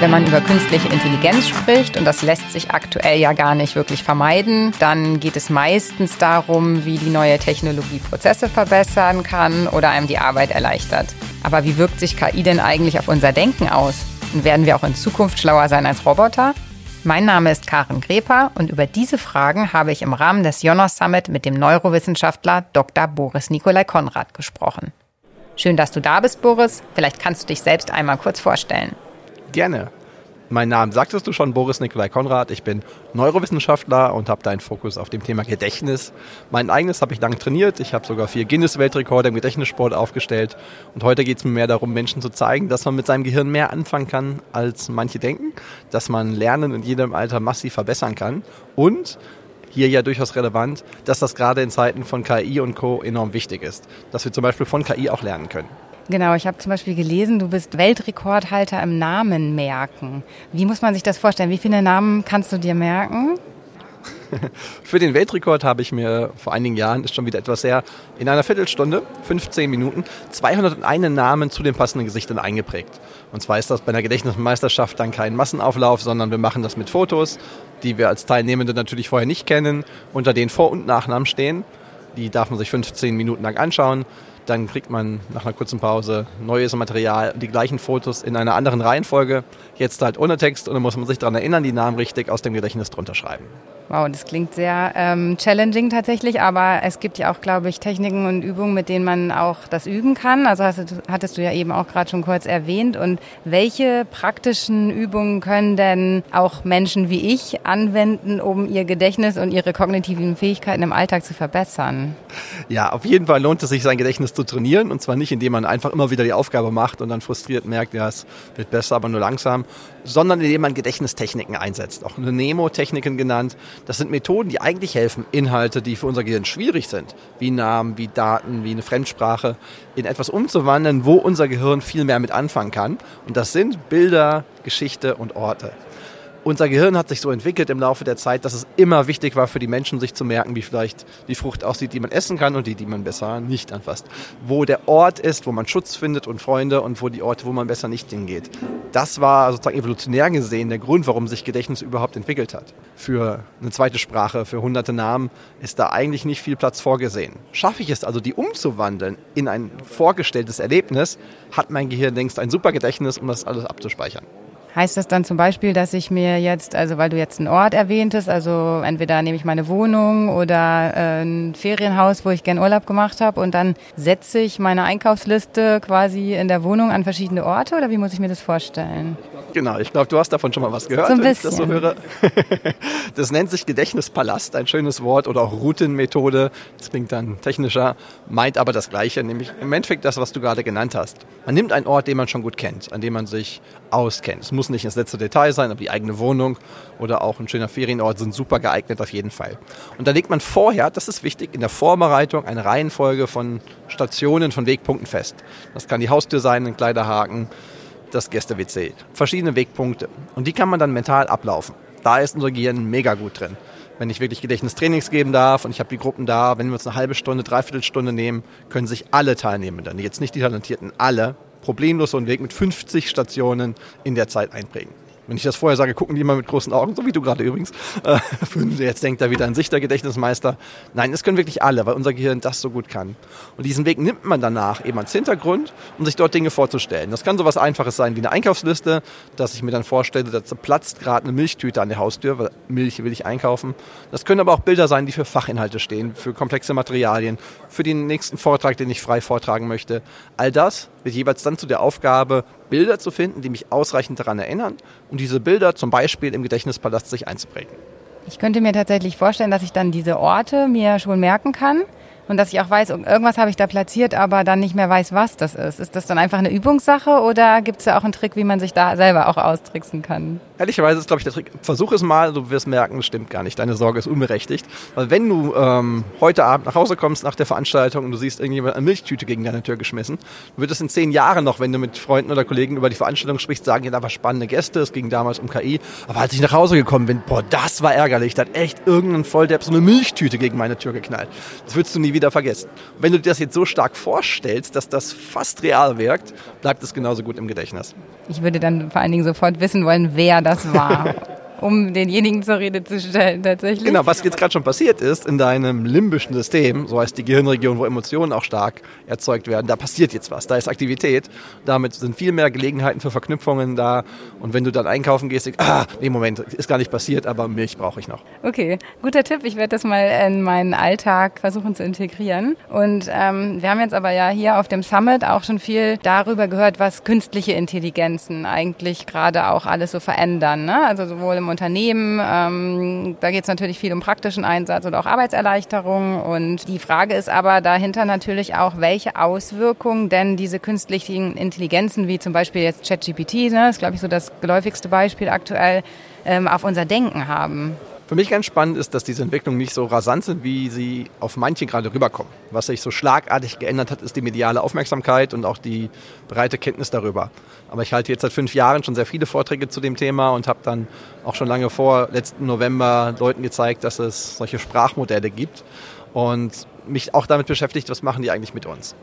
Wenn man über künstliche Intelligenz spricht, und das lässt sich aktuell ja gar nicht wirklich vermeiden, dann geht es meistens darum, wie die neue Technologie Prozesse verbessern kann oder einem die Arbeit erleichtert. Aber wie wirkt sich KI denn eigentlich auf unser Denken aus? Und werden wir auch in Zukunft schlauer sein als Roboter? Mein Name ist Karen Greper und über diese Fragen habe ich im Rahmen des Jonas Summit mit dem Neurowissenschaftler Dr. Boris Nikolai Konrad gesprochen. Schön, dass du da bist, Boris. Vielleicht kannst du dich selbst einmal kurz vorstellen. Gerne. Mein Name sagtest du schon, Boris Nikolai Konrad. Ich bin Neurowissenschaftler und habe deinen Fokus auf dem Thema Gedächtnis. Mein eigenes habe ich lange trainiert. Ich habe sogar vier Guinness-Weltrekorde im Gedächtnissport aufgestellt. Und heute geht es mir mehr darum, Menschen zu zeigen, dass man mit seinem Gehirn mehr anfangen kann, als manche denken. Dass man Lernen in jedem Alter massiv verbessern kann. Und hier ja durchaus relevant, dass das gerade in Zeiten von KI und Co. enorm wichtig ist. Dass wir zum Beispiel von KI auch lernen können. Genau, ich habe zum Beispiel gelesen, du bist Weltrekordhalter im Namen merken. Wie muss man sich das vorstellen? Wie viele Namen kannst du dir merken? Für den Weltrekord habe ich mir vor einigen Jahren, ist schon wieder etwas her, in einer Viertelstunde, 15 Minuten, 201 Namen zu den passenden Gesichtern eingeprägt. Und zwar ist das bei einer Gedächtnismeisterschaft dann kein Massenauflauf, sondern wir machen das mit Fotos, die wir als Teilnehmende natürlich vorher nicht kennen, unter denen Vor- und Nachnamen stehen. Die darf man sich 15 Minuten lang anschauen. Dann kriegt man nach einer kurzen Pause neues Material, die gleichen Fotos in einer anderen Reihenfolge. Jetzt halt ohne Text und dann muss man sich daran erinnern, die Namen richtig aus dem Gedächtnis drunter schreiben. Wow, das klingt sehr ähm, challenging tatsächlich, aber es gibt ja auch, glaube ich, Techniken und Übungen, mit denen man auch das üben kann. Also hast, hattest du ja eben auch gerade schon kurz erwähnt. Und welche praktischen Übungen können denn auch Menschen wie ich anwenden, um ihr Gedächtnis und ihre kognitiven Fähigkeiten im Alltag zu verbessern? Ja, auf jeden Fall lohnt es sich, sein Gedächtnis zu trainieren. Und zwar nicht, indem man einfach immer wieder die Aufgabe macht und dann frustriert merkt, ja, es wird besser, aber nur langsam, sondern indem man Gedächtnistechniken einsetzt. Auch Nemo-Techniken genannt das sind Methoden, die eigentlich helfen, Inhalte, die für unser Gehirn schwierig sind, wie Namen, wie Daten, wie eine Fremdsprache, in etwas umzuwandeln, wo unser Gehirn viel mehr mit anfangen kann. Und das sind Bilder, Geschichte und Orte unser Gehirn hat sich so entwickelt im Laufe der Zeit, dass es immer wichtig war für die Menschen, sich zu merken, wie vielleicht die Frucht aussieht, die man essen kann und die, die man besser nicht anfasst. Wo der Ort ist, wo man Schutz findet und Freunde und wo die Orte, wo man besser nicht hingeht. Das war sozusagen evolutionär gesehen der Grund, warum sich Gedächtnis überhaupt entwickelt hat. Für eine zweite Sprache, für hunderte Namen ist da eigentlich nicht viel Platz vorgesehen. Schaffe ich es also, die umzuwandeln in ein vorgestelltes Erlebnis, hat mein Gehirn längst ein super Gedächtnis, um das alles abzuspeichern. Heißt das dann zum Beispiel, dass ich mir jetzt, also weil du jetzt einen Ort erwähntest, also entweder nehme ich meine Wohnung oder äh, ein Ferienhaus, wo ich gern Urlaub gemacht habe und dann setze ich meine Einkaufsliste quasi in der Wohnung an verschiedene Orte oder wie muss ich mir das vorstellen? Genau, ich glaube, du hast davon schon mal was gehört, so ein wenn ich bisschen. das so höre. Das nennt sich Gedächtnispalast, ein schönes Wort oder auch Routenmethode. Das klingt dann technischer, meint aber das Gleiche, nämlich im Endeffekt das, was du gerade genannt hast. Man nimmt einen Ort, den man schon gut kennt, an dem man sich auskennt. Muss nicht ins letzte Detail sein, aber die eigene Wohnung oder auch ein schöner Ferienort sind super geeignet auf jeden Fall. Und da legt man vorher, das ist wichtig, in der Vorbereitung eine Reihenfolge von Stationen, von Wegpunkten fest. Das kann die Haustür sein, ein Kleiderhaken, das Gäste-WC. Verschiedene Wegpunkte. Und die kann man dann mental ablaufen. Da ist unser Gehirn mega gut drin. Wenn ich wirklich Gedächtnistrainings geben darf und ich habe die Gruppen da, wenn wir uns eine halbe Stunde, dreiviertel Stunde nehmen, können sich alle Teilnehmenden, jetzt nicht die Talentierten, alle problemlos so einen Weg mit 50 Stationen in der Zeit einprägen. Wenn ich das vorher sage, gucken die immer mit großen Augen, so wie du gerade übrigens. Äh, jetzt denkt er wieder an sich, der Gedächtnismeister. Nein, das können wirklich alle, weil unser Gehirn das so gut kann. Und diesen Weg nimmt man danach eben als Hintergrund, um sich dort Dinge vorzustellen. Das kann so was Einfaches sein wie eine Einkaufsliste, dass ich mir dann vorstelle, da platzt gerade eine Milchtüte an der Haustür, weil Milch will ich einkaufen. Das können aber auch Bilder sein, die für Fachinhalte stehen, für komplexe Materialien, für den nächsten Vortrag, den ich frei vortragen möchte. All das wird jeweils dann zu der Aufgabe, Bilder zu finden, die mich ausreichend daran erinnern und diese Bilder zum Beispiel im Gedächtnispalast sich einzuprägen. Ich könnte mir tatsächlich vorstellen, dass ich dann diese Orte mir schon merken kann und dass ich auch weiß, irgendwas habe ich da platziert, aber dann nicht mehr weiß, was das ist. Ist das dann einfach eine Übungssache oder gibt es da auch einen Trick, wie man sich da selber auch austricksen kann? Ehrlicherweise ist, glaube ich, der Trick, versuch es mal, du wirst merken, das stimmt gar nicht. Deine Sorge ist unberechtigt. Weil wenn du ähm, heute Abend nach Hause kommst nach der Veranstaltung und du siehst irgendjemand eine Milchtüte gegen deine Tür geschmissen, wird es in zehn Jahren noch, wenn du mit Freunden oder Kollegen über die Veranstaltung sprichst, sagen, ja, da war spannende Gäste, es ging damals um KI. Aber als ich nach Hause gekommen bin, boah, das war ärgerlich. Da hat echt irgendein Volldepp so eine Milchtüte gegen meine Tür geknallt. Das würdest du nie wieder wieder vergessen. Und wenn du dir das jetzt so stark vorstellst, dass das fast real wirkt, bleibt es genauso gut im Gedächtnis. Ich würde dann vor allen Dingen sofort wissen wollen, wer das war. um denjenigen zur Rede zu stellen, tatsächlich. Genau, was jetzt gerade schon passiert ist, in deinem limbischen System, so heißt die Gehirnregion, wo Emotionen auch stark erzeugt werden, da passiert jetzt was, da ist Aktivität, damit sind viel mehr Gelegenheiten für Verknüpfungen da und wenn du dann einkaufen gehst, denkst, ah, nee, Moment, ist gar nicht passiert, aber Milch brauche ich noch. Okay, guter Tipp, ich werde das mal in meinen Alltag versuchen zu integrieren und ähm, wir haben jetzt aber ja hier auf dem Summit auch schon viel darüber gehört, was künstliche Intelligenzen eigentlich gerade auch alles so verändern, ne? also sowohl im Unternehmen. Ähm, da geht es natürlich viel um praktischen Einsatz und auch Arbeitserleichterung. Und die Frage ist aber dahinter natürlich auch, welche Auswirkungen denn diese künstlichen Intelligenzen, wie zum Beispiel jetzt ChatGPT, ne, ist glaube ich so das geläufigste Beispiel aktuell, ähm, auf unser Denken haben. Für mich ganz spannend ist, dass diese Entwicklungen nicht so rasant sind, wie sie auf manche gerade rüberkommen. Was sich so schlagartig geändert hat, ist die mediale Aufmerksamkeit und auch die breite Kenntnis darüber. Aber ich halte jetzt seit fünf Jahren schon sehr viele Vorträge zu dem Thema und habe dann auch schon lange vor letzten November Leuten gezeigt, dass es solche Sprachmodelle gibt und mich auch damit beschäftigt, was machen die eigentlich mit uns.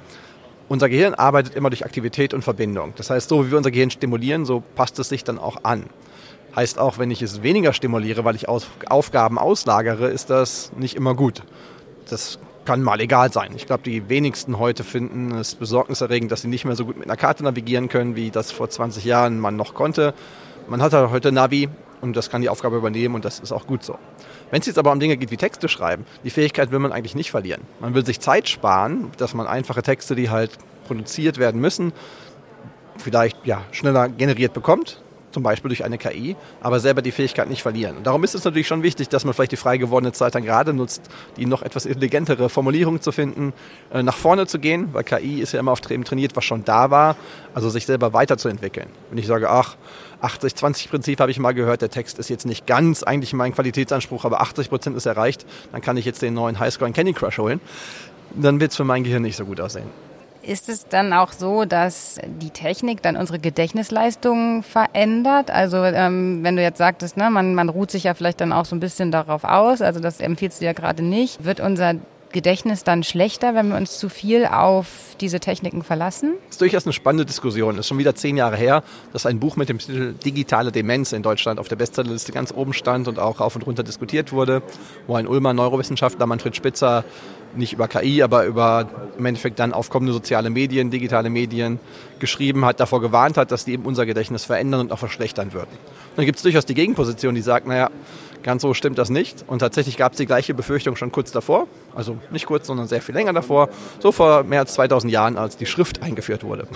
Unser Gehirn arbeitet immer durch Aktivität und Verbindung. Das heißt, so wie wir unser Gehirn stimulieren, so passt es sich dann auch an. Heißt auch, wenn ich es weniger stimuliere, weil ich Aufgaben auslagere, ist das nicht immer gut. Das kann mal egal sein. Ich glaube, die wenigsten heute finden es besorgniserregend, dass sie nicht mehr so gut mit einer Karte navigieren können, wie das vor 20 Jahren man noch konnte. Man hat halt heute Navi und das kann die Aufgabe übernehmen und das ist auch gut so. Wenn es jetzt aber um Dinge geht wie Texte schreiben, die Fähigkeit will man eigentlich nicht verlieren. Man will sich Zeit sparen, dass man einfache Texte, die halt produziert werden müssen, vielleicht ja, schneller generiert bekommt zum Beispiel durch eine KI, aber selber die Fähigkeit nicht verlieren. Und darum ist es natürlich schon wichtig, dass man vielleicht die frei gewordene Zeit dann gerade nutzt, die noch etwas intelligentere Formulierungen zu finden, äh, nach vorne zu gehen, weil KI ist ja immer auf dem trainiert, was schon da war, also sich selber weiterzuentwickeln. Wenn ich sage, ach, 80-20-Prinzip habe ich mal gehört, der Text ist jetzt nicht ganz eigentlich mein Qualitätsanspruch, aber 80 Prozent ist erreicht, dann kann ich jetzt den neuen Highscore in Candy Crush holen, dann wird es für mein Gehirn nicht so gut aussehen. Ist es dann auch so, dass die Technik dann unsere Gedächtnisleistungen verändert? Also ähm, wenn du jetzt sagtest, ne, man, man ruht sich ja vielleicht dann auch so ein bisschen darauf aus, also das empfiehlst du ja gerade nicht. Wird unser Gedächtnis dann schlechter, wenn wir uns zu viel auf diese Techniken verlassen? Das ist durchaus eine spannende Diskussion. Es ist schon wieder zehn Jahre her, dass ein Buch mit dem Titel Digitale Demenz in Deutschland auf der Bestsellerliste ganz oben stand und auch rauf und runter diskutiert wurde, wo ein Ulmer Neurowissenschaftler Manfred Spitzer nicht über KI, aber über im Endeffekt dann aufkommende soziale Medien, digitale Medien geschrieben hat, davor gewarnt hat, dass die eben unser Gedächtnis verändern und auch verschlechtern würden. Und dann gibt es durchaus die Gegenposition, die sagt, naja, ganz so stimmt das nicht. Und tatsächlich gab es die gleiche Befürchtung schon kurz davor, also nicht kurz, sondern sehr viel länger davor, so vor mehr als 2000 Jahren, als die Schrift eingeführt wurde.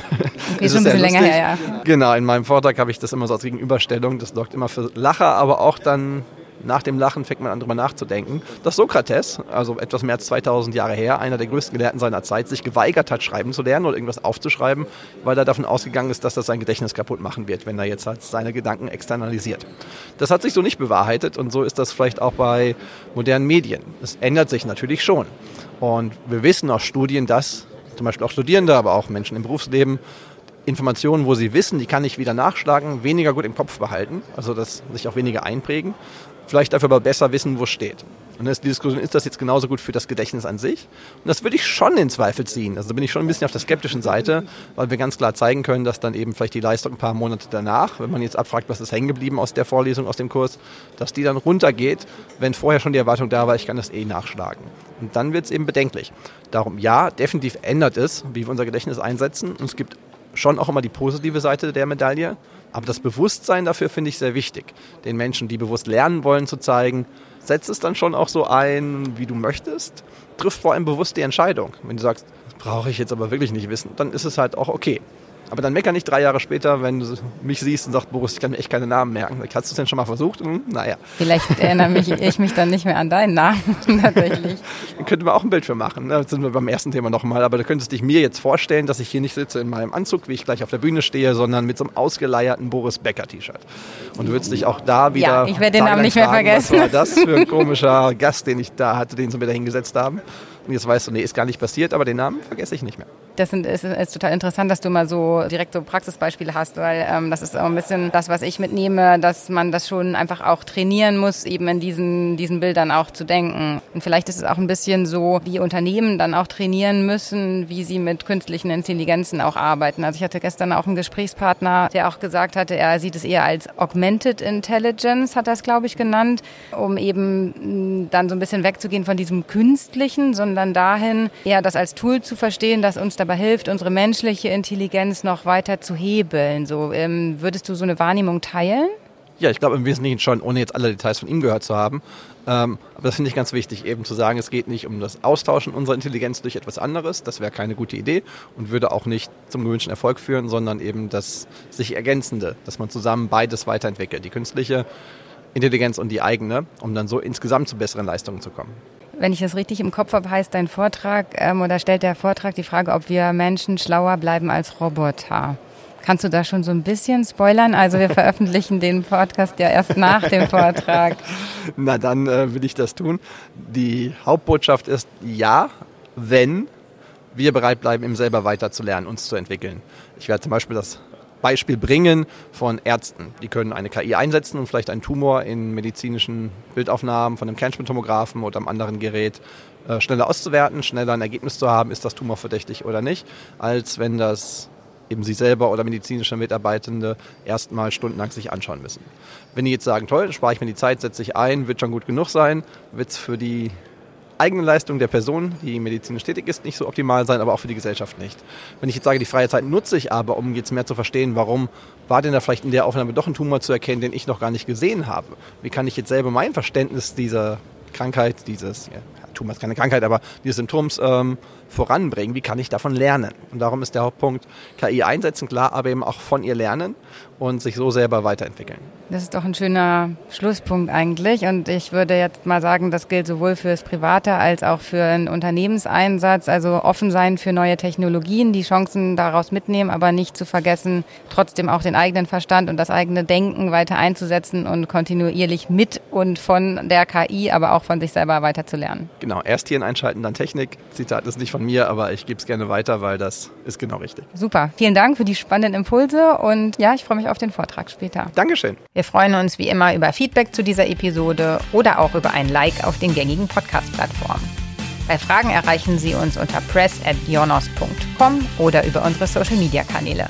Okay, schon ein bisschen länger her, ja. Genau, in meinem Vortrag habe ich das immer so als Gegenüberstellung. Das sorgt immer für Lacher, aber auch dann nach dem Lachen fängt man an, darüber nachzudenken, dass Sokrates, also etwas mehr als 2000 Jahre her, einer der größten Gelehrten seiner Zeit, sich geweigert hat, schreiben zu lernen oder irgendwas aufzuschreiben, weil er davon ausgegangen ist, dass das sein Gedächtnis kaputt machen wird, wenn er jetzt halt seine Gedanken externalisiert. Das hat sich so nicht bewahrheitet und so ist das vielleicht auch bei modernen Medien. Es ändert sich natürlich schon. Und wir wissen aus Studien, dass zum Beispiel auch Studierende, aber auch Menschen im Berufsleben Informationen, wo sie wissen, die kann ich wieder nachschlagen, weniger gut im Kopf behalten, also dass sich auch weniger einprägen vielleicht dafür aber besser wissen, wo es steht. Und ist die Diskussion, ist das jetzt genauso gut für das Gedächtnis an sich? Und das würde ich schon in Zweifel ziehen. Also da bin ich schon ein bisschen auf der skeptischen Seite, weil wir ganz klar zeigen können, dass dann eben vielleicht die Leistung ein paar Monate danach, wenn man jetzt abfragt, was ist hängen geblieben aus der Vorlesung, aus dem Kurs, dass die dann runtergeht, wenn vorher schon die Erwartung da war, ich kann das eh nachschlagen. Und dann wird es eben bedenklich. Darum ja, definitiv ändert es, wie wir unser Gedächtnis einsetzen. Und es gibt schon auch immer die positive Seite der Medaille. Aber das Bewusstsein dafür finde ich sehr wichtig. Den Menschen, die bewusst lernen wollen, zu zeigen, setz es dann schon auch so ein, wie du möchtest. Triff vor allem bewusst die Entscheidung. Wenn du sagst, das brauche ich jetzt aber wirklich nicht wissen, dann ist es halt auch okay. Aber dann mecker nicht drei Jahre später, wenn du mich siehst und sagst, Boris, ich kann mir echt keine Namen merken. Hast du es denn schon mal versucht? Hm, naja. Vielleicht erinnere mich, ich mich dann nicht mehr an deinen Namen tatsächlich. Dann könnten wir auch ein Bild für machen. Ne? Da sind wir beim ersten Thema nochmal. Aber du könntest dich mir jetzt vorstellen, dass ich hier nicht sitze in meinem Anzug, wie ich gleich auf der Bühne stehe, sondern mit so einem ausgeleierten Boris Becker T-Shirt. Und du würdest dich auch da wieder. Ja, ich werde den Namen nicht mehr vergessen. Was war das für ein komischer Gast, den ich da hatte, den sie mir da hingesetzt haben? Und jetzt weißt du, nee, ist gar nicht passiert, aber den Namen vergesse ich nicht mehr. Das sind, ist, ist total interessant, dass du mal so direkt so Praxisbeispiele hast, weil ähm, das ist auch ein bisschen das, was ich mitnehme, dass man das schon einfach auch trainieren muss, eben in diesen, diesen Bildern auch zu denken. Und vielleicht ist es auch ein bisschen so, wie Unternehmen dann auch trainieren müssen, wie sie mit künstlichen Intelligenzen auch arbeiten. Also ich hatte gestern auch einen Gesprächspartner, der auch gesagt hatte, er sieht es eher als Augmented Intelligence, hat es, glaube ich, genannt, um eben mm, dann so ein bisschen wegzugehen von diesem Künstlichen, sondern dahin eher das als Tool zu verstehen, das uns dabei hilft, unsere menschliche Intelligenz noch weiter zu hebeln. So, ähm, würdest du so eine Wahrnehmung teilen? Ja, ich glaube im Wesentlichen schon, ohne jetzt alle Details von ihm gehört zu haben. Ähm, aber das finde ich ganz wichtig, eben zu sagen, es geht nicht um das Austauschen unserer Intelligenz durch etwas anderes. Das wäre keine gute Idee und würde auch nicht zum gewünschten Erfolg führen, sondern eben das sich Ergänzende, dass man zusammen beides weiterentwickelt. Die künstliche Intelligenz und die eigene, um dann so insgesamt zu besseren Leistungen zu kommen wenn ich das richtig im Kopf habe, heißt dein Vortrag ähm, oder stellt der Vortrag die Frage, ob wir Menschen schlauer bleiben als Roboter. Kannst du da schon so ein bisschen spoilern? Also wir veröffentlichen den Podcast ja erst nach dem Vortrag. Na dann äh, will ich das tun. Die Hauptbotschaft ist ja, wenn wir bereit bleiben, eben selber weiter zu lernen, uns zu entwickeln. Ich werde zum Beispiel das Beispiel bringen von Ärzten. Die können eine KI einsetzen und vielleicht einen Tumor in medizinischen Bildaufnahmen von einem Kernspintomographen oder einem anderen Gerät äh, schneller auszuwerten, schneller ein Ergebnis zu haben, ist das Tumor verdächtig oder nicht, als wenn das eben Sie selber oder medizinische Mitarbeitende erstmal stundenlang sich anschauen müssen. Wenn die jetzt sagen, toll, spare ich mir die Zeit, setze ich ein, wird schon gut genug sein, wird es für die eigene Leistung der Person, die medizinisch tätig ist, nicht so optimal sein, aber auch für die Gesellschaft nicht. Wenn ich jetzt sage, die freie Zeit nutze ich aber, um jetzt mehr zu verstehen, warum war denn da vielleicht in der Aufnahme doch ein Tumor zu erkennen, den ich noch gar nicht gesehen habe? Wie kann ich jetzt selber mein Verständnis dieser Krankheit, dieses, ja, Tumor ist keine Krankheit, aber dieses Symptoms ähm, voranbringen? Wie kann ich davon lernen? Und darum ist der Hauptpunkt KI einsetzen, klar, aber eben auch von ihr lernen und sich so selber weiterentwickeln. Das ist doch ein schöner Schlusspunkt eigentlich. Und ich würde jetzt mal sagen, das gilt sowohl fürs Private als auch für einen Unternehmenseinsatz. Also offen sein für neue Technologien, die Chancen daraus mitnehmen, aber nicht zu vergessen, trotzdem auch den eigenen Verstand und das eigene Denken weiter einzusetzen und kontinuierlich mit und von der KI, aber auch von sich selber weiter zu lernen. Genau, erst Hirn einschalten, dann Technik. Zitat ist nicht von mir, aber ich gebe es gerne weiter, weil das ist genau richtig. Super, vielen Dank für die spannenden Impulse und ja, ich freue mich auf den Vortrag später. Dankeschön. Wir freuen uns wie immer über Feedback zu dieser Episode oder auch über ein Like auf den gängigen Podcast-Plattformen. Bei Fragen erreichen Sie uns unter press.jonos.com oder über unsere Social-Media-Kanäle.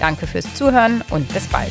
Danke fürs Zuhören und bis bald.